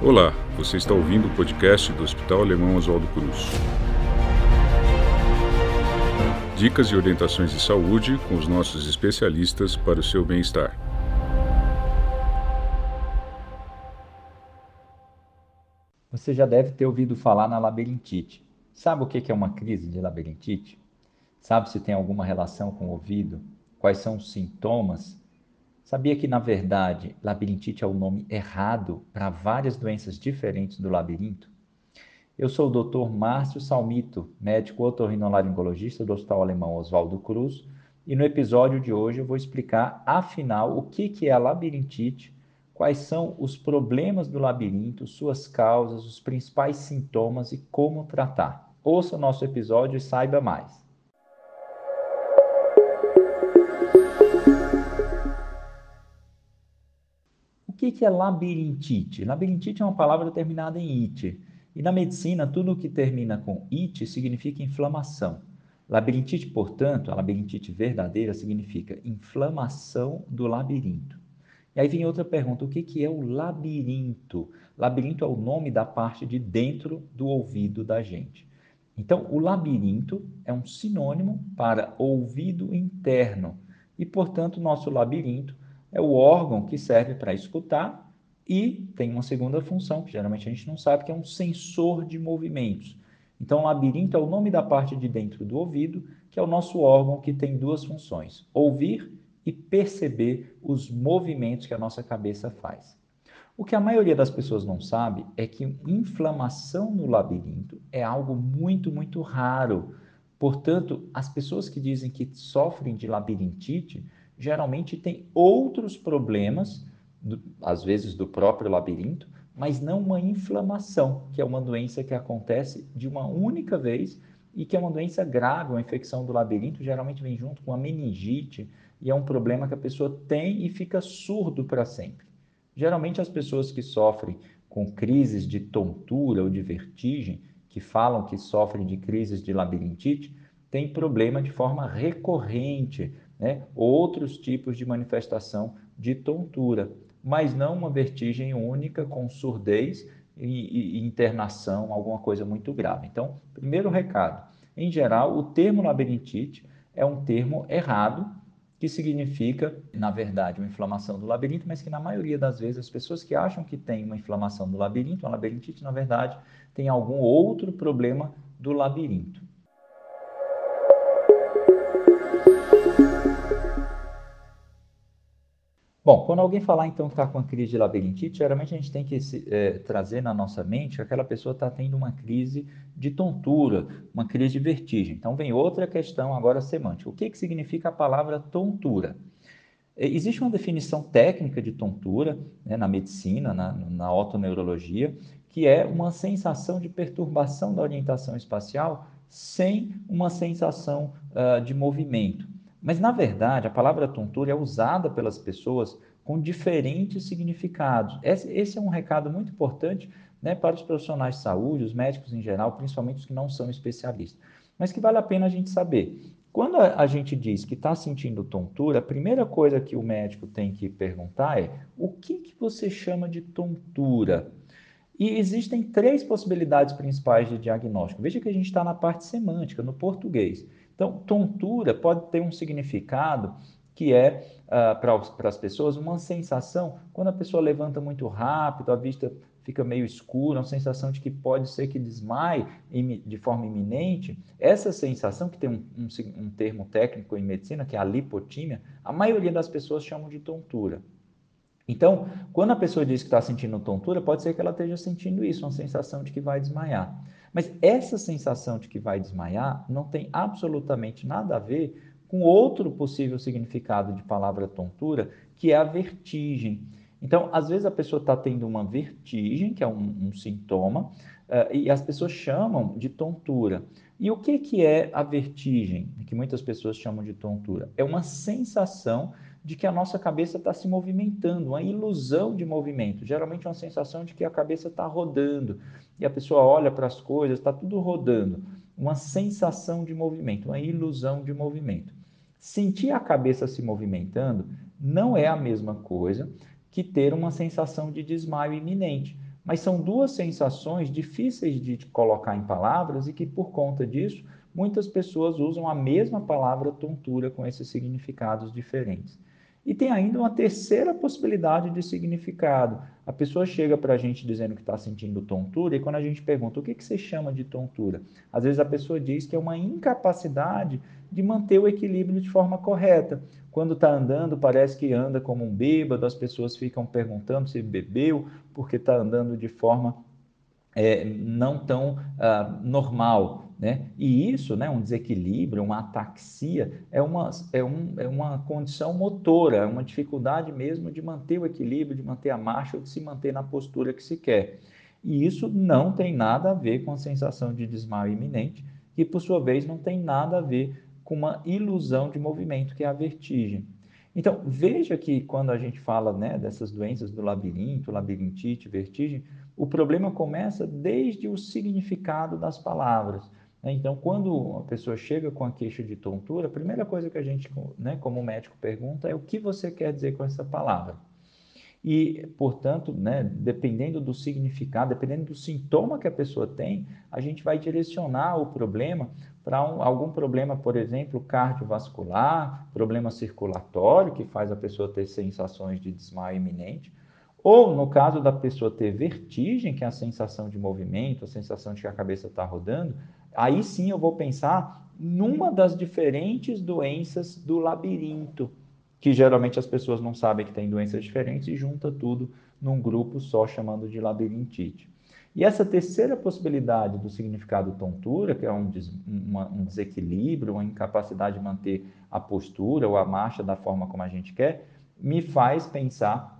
Olá, você está ouvindo o podcast do Hospital Alemão Oswaldo Cruz. Dicas e orientações de saúde com os nossos especialistas para o seu bem-estar. Você já deve ter ouvido falar na labirintite. Sabe o que é uma crise de labirintite? Sabe se tem alguma relação com o ouvido? Quais são os sintomas? Sabia que, na verdade, labirintite é o nome errado para várias doenças diferentes do labirinto? Eu sou o Dr. Márcio Salmito, médico otorrinolaringologista do Hospital Alemão Oswaldo Cruz, e no episódio de hoje eu vou explicar, afinal, o que é a labirintite, quais são os problemas do labirinto, suas causas, os principais sintomas e como tratar. Ouça o nosso episódio e saiba mais. Que, que é labirintite? Labirintite é uma palavra terminada em ite. E na medicina, tudo que termina com ite significa inflamação. Labirintite, portanto, a labirintite verdadeira significa inflamação do labirinto. E aí vem outra pergunta: o que, que é o labirinto? Labirinto é o nome da parte de dentro do ouvido da gente. Então, o labirinto é um sinônimo para ouvido interno. E, portanto, nosso labirinto é o órgão que serve para escutar e tem uma segunda função, que geralmente a gente não sabe, que é um sensor de movimentos. Então, o labirinto é o nome da parte de dentro do ouvido, que é o nosso órgão que tem duas funções: ouvir e perceber os movimentos que a nossa cabeça faz. O que a maioria das pessoas não sabe é que inflamação no labirinto é algo muito, muito raro. Portanto, as pessoas que dizem que sofrem de labirintite geralmente tem outros problemas, do, às vezes do próprio labirinto, mas não uma inflamação, que é uma doença que acontece de uma única vez e que é uma doença grave, uma infecção do labirinto, geralmente vem junto com a meningite e é um problema que a pessoa tem e fica surdo para sempre. Geralmente as pessoas que sofrem com crises de tontura ou de vertigem, que falam que sofrem de crises de labirintite, têm problema de forma recorrente, né? outros tipos de manifestação de tontura, mas não uma vertigem única com surdez e, e internação, alguma coisa muito grave. Então, primeiro recado: em geral, o termo labirintite é um termo errado, que significa, na verdade, uma inflamação do labirinto, mas que na maioria das vezes as pessoas que acham que tem uma inflamação do labirinto, uma labirintite, na verdade, tem algum outro problema do labirinto. Bom, quando alguém falar então que está com uma crise de labirintite, geralmente a gente tem que é, trazer na nossa mente que aquela pessoa está tendo uma crise de tontura, uma crise de vertigem. Então vem outra questão agora semântica. O que, que significa a palavra tontura? É, existe uma definição técnica de tontura né, na medicina, na, na otoneurologia, que é uma sensação de perturbação da orientação espacial sem uma sensação uh, de movimento. Mas, na verdade, a palavra tontura é usada pelas pessoas com diferentes significados. Esse, é um recado muito importante né, para os profissionais de saúde, os médicos em geral, principalmente os que não são especialistas. Mas que vale a pena a gente saber. Quando a, a gente diz que está sentindo tontura, a primeira coisa que o médico tem que perguntar é o que, que você chama de tontura? E existem três possibilidades principais de diagnóstico. Veja que a gente está na parte semântica, no português. Então, tontura pode ter um significado que é, uh, para as pessoas, uma sensação, quando a pessoa levanta muito rápido, a vista fica meio escura, uma sensação de que pode ser que desmaie de forma iminente. Essa sensação, que tem um, um, um termo técnico em medicina, que é a lipotímia, a maioria das pessoas chamam de tontura. Então, quando a pessoa diz que está sentindo tontura, pode ser que ela esteja sentindo isso, uma sensação de que vai desmaiar. Mas essa sensação de que vai desmaiar não tem absolutamente nada a ver com outro possível significado de palavra tontura, que é a vertigem. Então, às vezes a pessoa está tendo uma vertigem, que é um, um sintoma, uh, e as pessoas chamam de tontura. E o que, que é a vertigem, que muitas pessoas chamam de tontura? É uma sensação de que a nossa cabeça está se movimentando, uma ilusão de movimento. Geralmente é uma sensação de que a cabeça está rodando e a pessoa olha para as coisas, está tudo rodando. Uma sensação de movimento, uma ilusão de movimento. Sentir a cabeça se movimentando não é a mesma coisa que ter uma sensação de desmaio iminente. Mas são duas sensações difíceis de colocar em palavras e que, por conta disso, muitas pessoas usam a mesma palavra tontura com esses significados diferentes. E tem ainda uma terceira possibilidade de significado. A pessoa chega para a gente dizendo que está sentindo tontura, e quando a gente pergunta o que, que você chama de tontura, às vezes a pessoa diz que é uma incapacidade de manter o equilíbrio de forma correta. Quando está andando, parece que anda como um bêbado, as pessoas ficam perguntando se bebeu, porque está andando de forma é, não tão uh, normal. Né? E isso, né, um desequilíbrio, uma ataxia, é uma, é, um, é uma condição motora, é uma dificuldade mesmo de manter o equilíbrio, de manter a marcha ou de se manter na postura que se quer. E isso não tem nada a ver com a sensação de desmaio iminente, que por sua vez não tem nada a ver com uma ilusão de movimento, que é a vertigem. Então, veja que quando a gente fala né, dessas doenças do labirinto, labirintite, vertigem, o problema começa desde o significado das palavras. Né? Então, quando a pessoa chega com a queixa de tontura, a primeira coisa que a gente, né, como médico, pergunta é o que você quer dizer com essa palavra. E, portanto, né, dependendo do significado, dependendo do sintoma que a pessoa tem, a gente vai direcionar o problema para um, algum problema, por exemplo, cardiovascular, problema circulatório, que faz a pessoa ter sensações de desmaio iminente, ou no caso da pessoa ter vertigem, que é a sensação de movimento, a sensação de que a cabeça está rodando, aí sim eu vou pensar numa das diferentes doenças do labirinto, que geralmente as pessoas não sabem que tem doenças diferentes e junta tudo num grupo só chamando de labirintite. E essa terceira possibilidade do significado tontura, que é um, des, uma, um desequilíbrio, uma incapacidade de manter a postura ou a marcha da forma como a gente quer, me faz pensar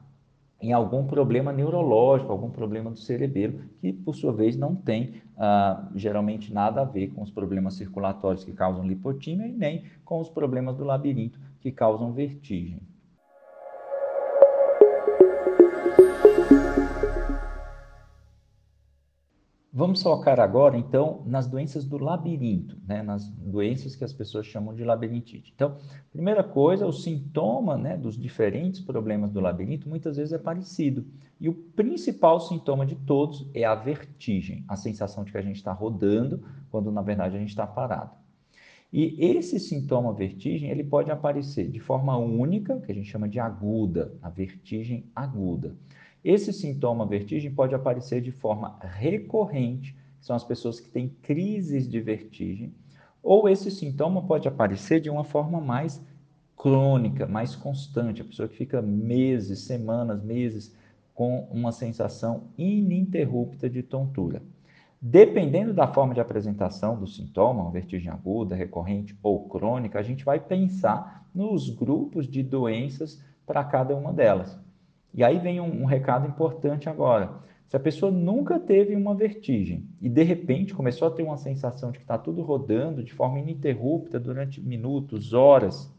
em algum problema neurológico, algum problema do cerebelo, que por sua vez não tem ah, geralmente nada a ver com os problemas circulatórios que causam lipotímia e nem com os problemas do labirinto que causam vertigem. Vamos focar agora, então, nas doenças do labirinto, né? nas doenças que as pessoas chamam de labirintite. Então, primeira coisa, o sintoma né, dos diferentes problemas do labirinto muitas vezes é parecido. E o principal sintoma de todos é a vertigem, a sensação de que a gente está rodando, quando na verdade a gente está parado. E esse sintoma vertigem, ele pode aparecer de forma única, que a gente chama de aguda, a vertigem aguda. Esse sintoma vertigem pode aparecer de forma recorrente, são as pessoas que têm crises de vertigem, ou esse sintoma pode aparecer de uma forma mais crônica, mais constante, a pessoa que fica meses, semanas, meses com uma sensação ininterrupta de tontura. Dependendo da forma de apresentação do sintoma, vertigem aguda, recorrente ou crônica, a gente vai pensar nos grupos de doenças para cada uma delas. E aí vem um, um recado importante agora. Se a pessoa nunca teve uma vertigem e de repente começou a ter uma sensação de que está tudo rodando de forma ininterrupta durante minutos, horas,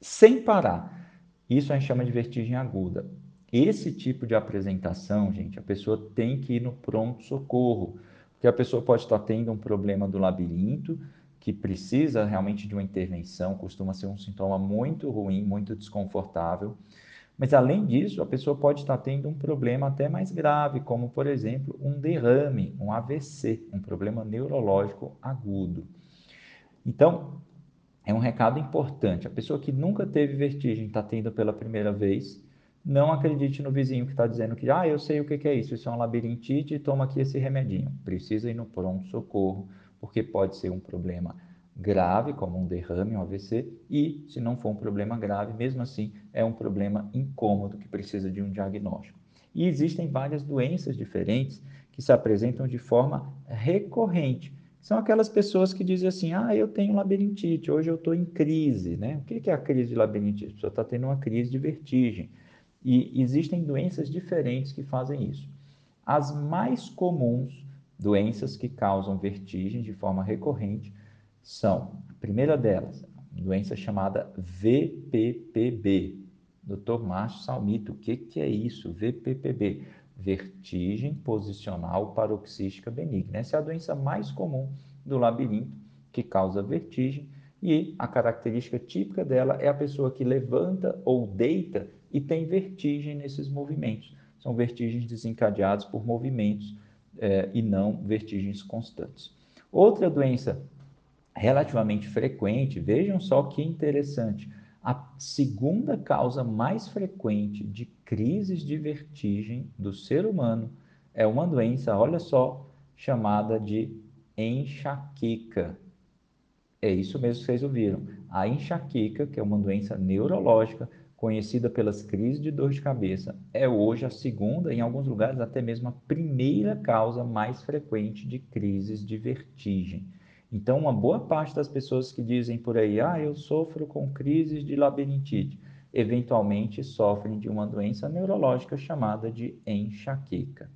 sem parar, isso a gente chama de vertigem aguda. Esse tipo de apresentação, gente, a pessoa tem que ir no pronto-socorro, porque a pessoa pode estar tendo um problema do labirinto, que precisa realmente de uma intervenção, costuma ser um sintoma muito ruim, muito desconfortável. Mas além disso, a pessoa pode estar tendo um problema até mais grave, como por exemplo, um derrame, um AVC, um problema neurológico agudo. Então, é um recado importante. A pessoa que nunca teve vertigem está tendo pela primeira vez, não acredite no vizinho que está dizendo que, ah, eu sei o que é isso, isso é um labirintite, toma aqui esse remedinho. Precisa ir no pronto-socorro, porque pode ser um problema grave, como um derrame, um AVC, e, se não for um problema grave, mesmo assim, é um problema incômodo que precisa de um diagnóstico. E existem várias doenças diferentes que se apresentam de forma recorrente. São aquelas pessoas que dizem assim: ah, eu tenho labirintite, hoje eu estou em crise. Né? O que é a crise de labirintite? A pessoa está tendo uma crise de vertigem. E existem doenças diferentes que fazem isso. As mais comuns doenças que causam vertigem de forma recorrente são, a primeira delas, doença chamada VPPB. Dr. Márcio Salmito, o que, que é isso? VPPB, vertigem posicional paroxística benigna. Essa é a doença mais comum do labirinto que causa vertigem e a característica típica dela é a pessoa que levanta ou deita e tem vertigem nesses movimentos. são vertigens desencadeadas por movimentos eh, e não vertigens constantes. Outra doença relativamente frequente, vejam só que interessante, a segunda causa mais frequente de crises de vertigem do ser humano é uma doença, olha só, chamada de enxaqueca. É isso mesmo que vocês ouviram. A enxaqueca, que é uma doença neurológica, conhecida pelas crises de dor de cabeça, é hoje a segunda, em alguns lugares até mesmo a primeira causa mais frequente de crises de vertigem. Então, uma boa parte das pessoas que dizem por aí, ah, eu sofro com crises de labirintite, eventualmente sofrem de uma doença neurológica chamada de enxaqueca.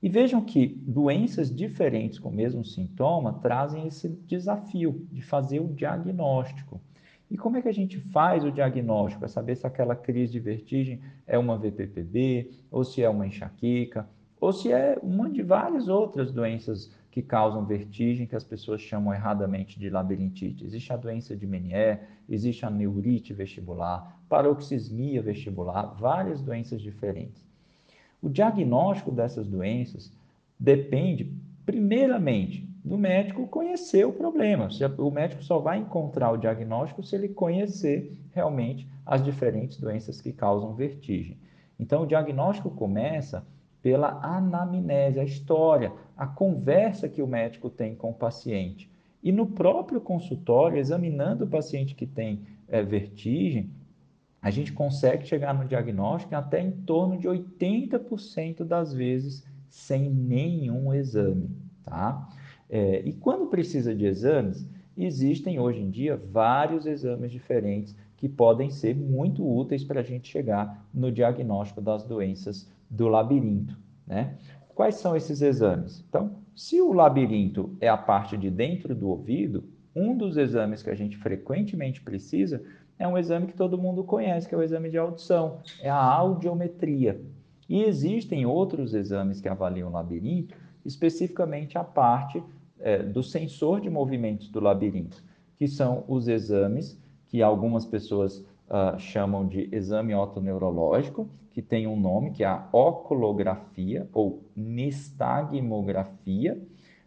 E vejam que doenças diferentes com o mesmo sintoma trazem esse desafio de fazer o diagnóstico. E como é que a gente faz o diagnóstico? É saber se aquela crise de vertigem é uma VPPB, ou se é uma enxaqueca, ou se é uma de várias outras doenças que causam vertigem, que as pessoas chamam erradamente de labirintite. Existe a doença de Menier, existe a neurite vestibular, paroxismia vestibular, várias doenças diferentes. O diagnóstico dessas doenças depende, primeiramente, do médico conhecer o problema. O médico só vai encontrar o diagnóstico se ele conhecer realmente as diferentes doenças que causam vertigem. Então, o diagnóstico começa pela anamnese, a história, a conversa que o médico tem com o paciente. E no próprio consultório, examinando o paciente que tem é, vertigem, a gente consegue chegar no diagnóstico até em torno de 80% das vezes sem nenhum exame, tá? É, e quando precisa de exames, existem hoje em dia vários exames diferentes que podem ser muito úteis para a gente chegar no diagnóstico das doenças do labirinto, né? Quais são esses exames? Então, se o labirinto é a parte de dentro do ouvido, um dos exames que a gente frequentemente precisa é um exame que todo mundo conhece, que é o exame de audição, é a audiometria. E existem outros exames que avaliam o labirinto, especificamente a parte é, do sensor de movimentos do labirinto, que são os exames que algumas pessoas uh, chamam de exame otoneurológico, que tem um nome que é a oculografia ou nistagmografia,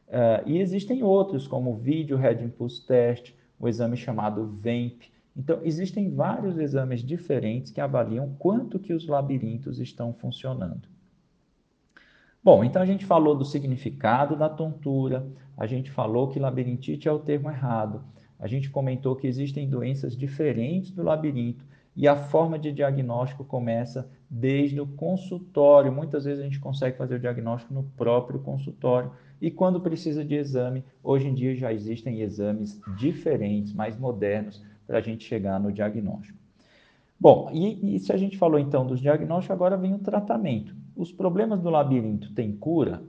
uh, e existem outros, como o Video Head Impulse Test, o exame chamado VEMP. Então, existem vários exames diferentes que avaliam quanto que os labirintos estão funcionando. Bom, então a gente falou do significado da tontura, a gente falou que labirintite é o termo errado, a gente comentou que existem doenças diferentes do labirinto e a forma de diagnóstico começa desde o consultório. Muitas vezes a gente consegue fazer o diagnóstico no próprio consultório. E quando precisa de exame, hoje em dia já existem exames diferentes, mais modernos, para a gente chegar no diagnóstico. Bom, e, e se a gente falou então dos diagnósticos, agora vem o tratamento. Os problemas do labirinto têm cura?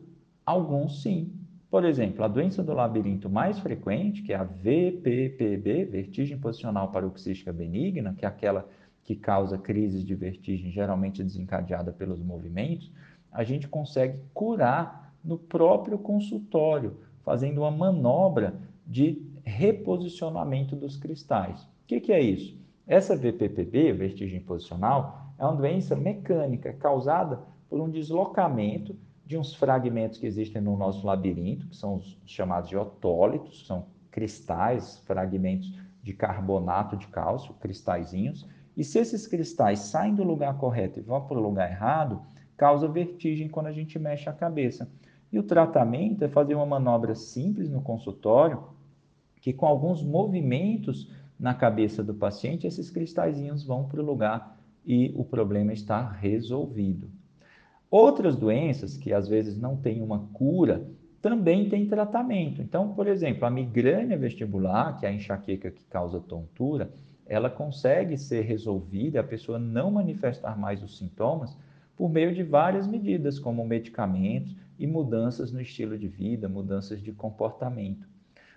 Alguns sim. Por exemplo, a doença do labirinto mais frequente, que é a VPPB, vertigem posicional paroxística benigna, que é aquela que causa crises de vertigem geralmente desencadeada pelos movimentos, a gente consegue curar no próprio consultório, fazendo uma manobra de reposicionamento dos cristais. O que, que é isso? Essa VPPB, vertigem posicional, é uma doença mecânica causada por um deslocamento de uns fragmentos que existem no nosso labirinto, que são os chamados de otólitos, são cristais, fragmentos de carbonato de cálcio, cristalzinhos. E se esses cristais saem do lugar correto e vão para o lugar errado, causa vertigem quando a gente mexe a cabeça. E o tratamento é fazer uma manobra simples no consultório, que com alguns movimentos na cabeça do paciente, esses cristalzinhos vão para o lugar e o problema está resolvido. Outras doenças que às vezes não têm uma cura também têm tratamento. Então, por exemplo, a migrânia vestibular, que é a enxaqueca que causa tontura, ela consegue ser resolvida, a pessoa não manifestar mais os sintomas por meio de várias medidas, como medicamentos e mudanças no estilo de vida, mudanças de comportamento.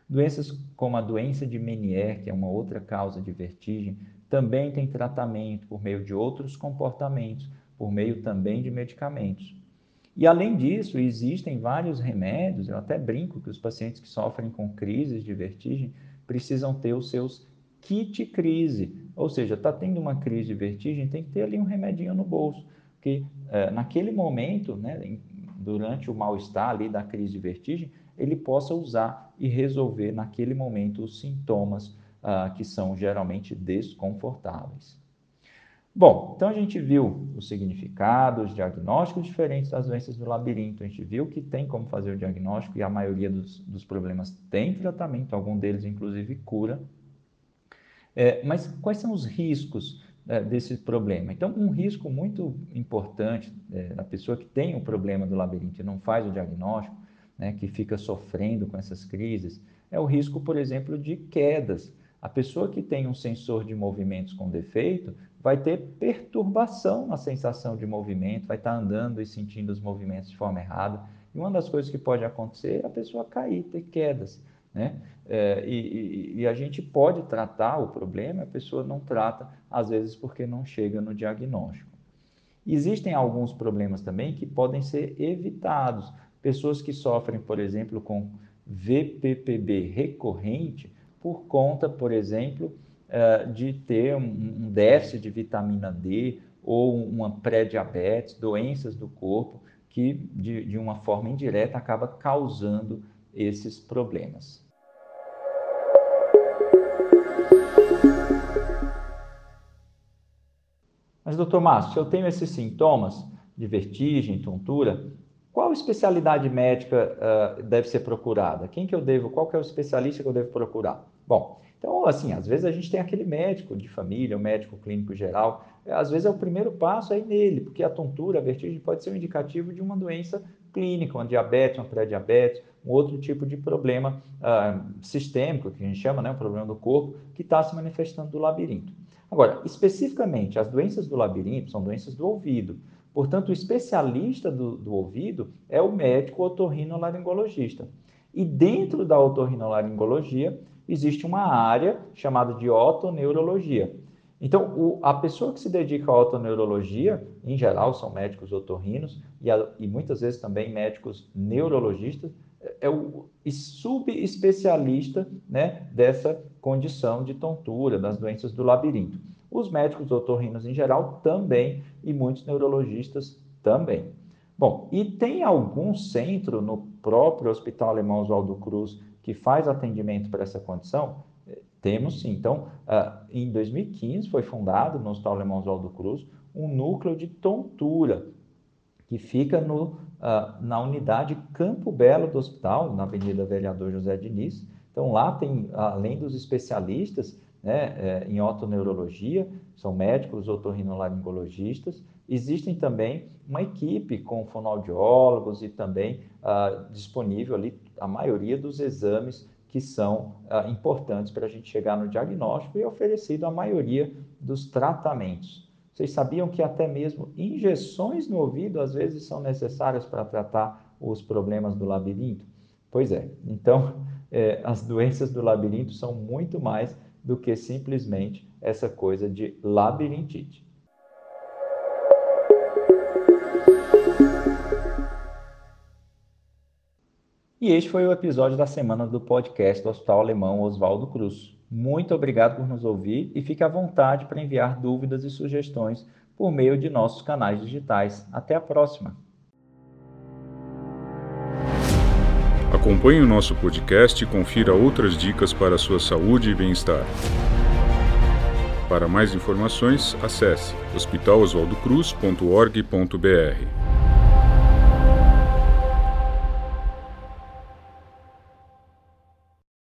Doenças como a doença de Menier, que é uma outra causa de vertigem, também tem tratamento por meio de outros comportamentos, por meio também de medicamentos. E além disso, existem vários remédios, eu até brinco que os pacientes que sofrem com crises de vertigem precisam ter os seus kit crise, ou seja, está tendo uma crise de vertigem, tem que ter ali um remedinho no bolso, porque é, naquele momento, né, durante o mal-estar ali da crise de vertigem, ele possa usar e resolver naquele momento os sintomas ah, que são geralmente desconfortáveis. Bom, então a gente viu os significados, os diagnósticos diferentes das doenças do labirinto. A gente viu que tem como fazer o diagnóstico e a maioria dos, dos problemas tem tratamento, algum deles inclusive cura. É, mas quais são os riscos é, desse problema? Então, um risco muito importante é, da pessoa que tem o problema do labirinto e não faz o diagnóstico, né, que fica sofrendo com essas crises, é o risco, por exemplo, de quedas. A pessoa que tem um sensor de movimentos com defeito vai ter perturbação na sensação de movimento, vai estar andando e sentindo os movimentos de forma errada. E uma das coisas que pode acontecer é a pessoa cair, ter quedas. Né? É, e, e, e, a gente pode tratar o problema, a pessoa não trata, às vezes porque não chega no diagnóstico. Existem alguns problemas também que podem ser evitados. Pessoas que sofrem, por exemplo, com VPPB recorrente, por conta, por exemplo, eh, de ter um déficit de vitamina D ou uma pré-diabetes, doenças do corpo, que de, uma forma indireta acaba causando esses problemas. Mas, doutor Márcio, se eu tenho esses sintomas de vertigem, tontura, qual especialidade médica uh, deve ser procurada? Quem que eu devo, qual que é o especialista que eu devo procurar? Bom, então, assim, às vezes a gente tem aquele médico de família, o médico clínico geral, às vezes é o primeiro passo aí nele, porque a tontura, a vertigem pode ser um indicativo de uma doença clínica, uma diabetes, uma pré-diabetes, um outro tipo de problema uh, sistêmico, que a gente chama, né, um problema do corpo, que está se manifestando do labirinto. Agora, especificamente, as doenças do labirinto são doenças do ouvido. Portanto, o especialista do, do ouvido é o médico otorrinolaringologista. E dentro da otorrinolaringologia, existe uma área chamada de otoneurologia. Então, o, a pessoa que se dedica à otoneurologia, em geral são médicos otorrinos e, a, e muitas vezes também médicos neurologistas, é o subespecialista né, dessa condição de tontura, das doenças do labirinto. Os médicos otorrinos em geral também e muitos neurologistas também. Bom, e tem algum centro no próprio Hospital Alemão Oswaldo Cruz que faz atendimento para essa condição? Eh, temos sim. Então, uh, em 2015 foi fundado no Hospital Alemão Oswaldo Cruz um núcleo de tontura que fica no, uh, na unidade Campo Belo do hospital, na Avenida Vereador José Diniz. Então, lá tem, além dos especialistas né, é, em otoneurologia, são médicos otorrinolaringologistas, existem também uma equipe com fonoaudiólogos e também uh, disponível ali a maioria dos exames que são uh, importantes para a gente chegar no diagnóstico e oferecido a maioria dos tratamentos. Vocês sabiam que até mesmo injeções no ouvido às vezes são necessárias para tratar os problemas do labirinto? Pois é, então é, as doenças do labirinto são muito mais do que simplesmente essa coisa de labirintite. E este foi o episódio da semana do podcast do Hospital Alemão Oswaldo Cruz. Muito obrigado por nos ouvir e fique à vontade para enviar dúvidas e sugestões por meio de nossos canais digitais. Até a próxima! Acompanhe o nosso podcast e confira outras dicas para a sua saúde e bem-estar. Para mais informações, acesse hospitaloswaldocruz.org.br.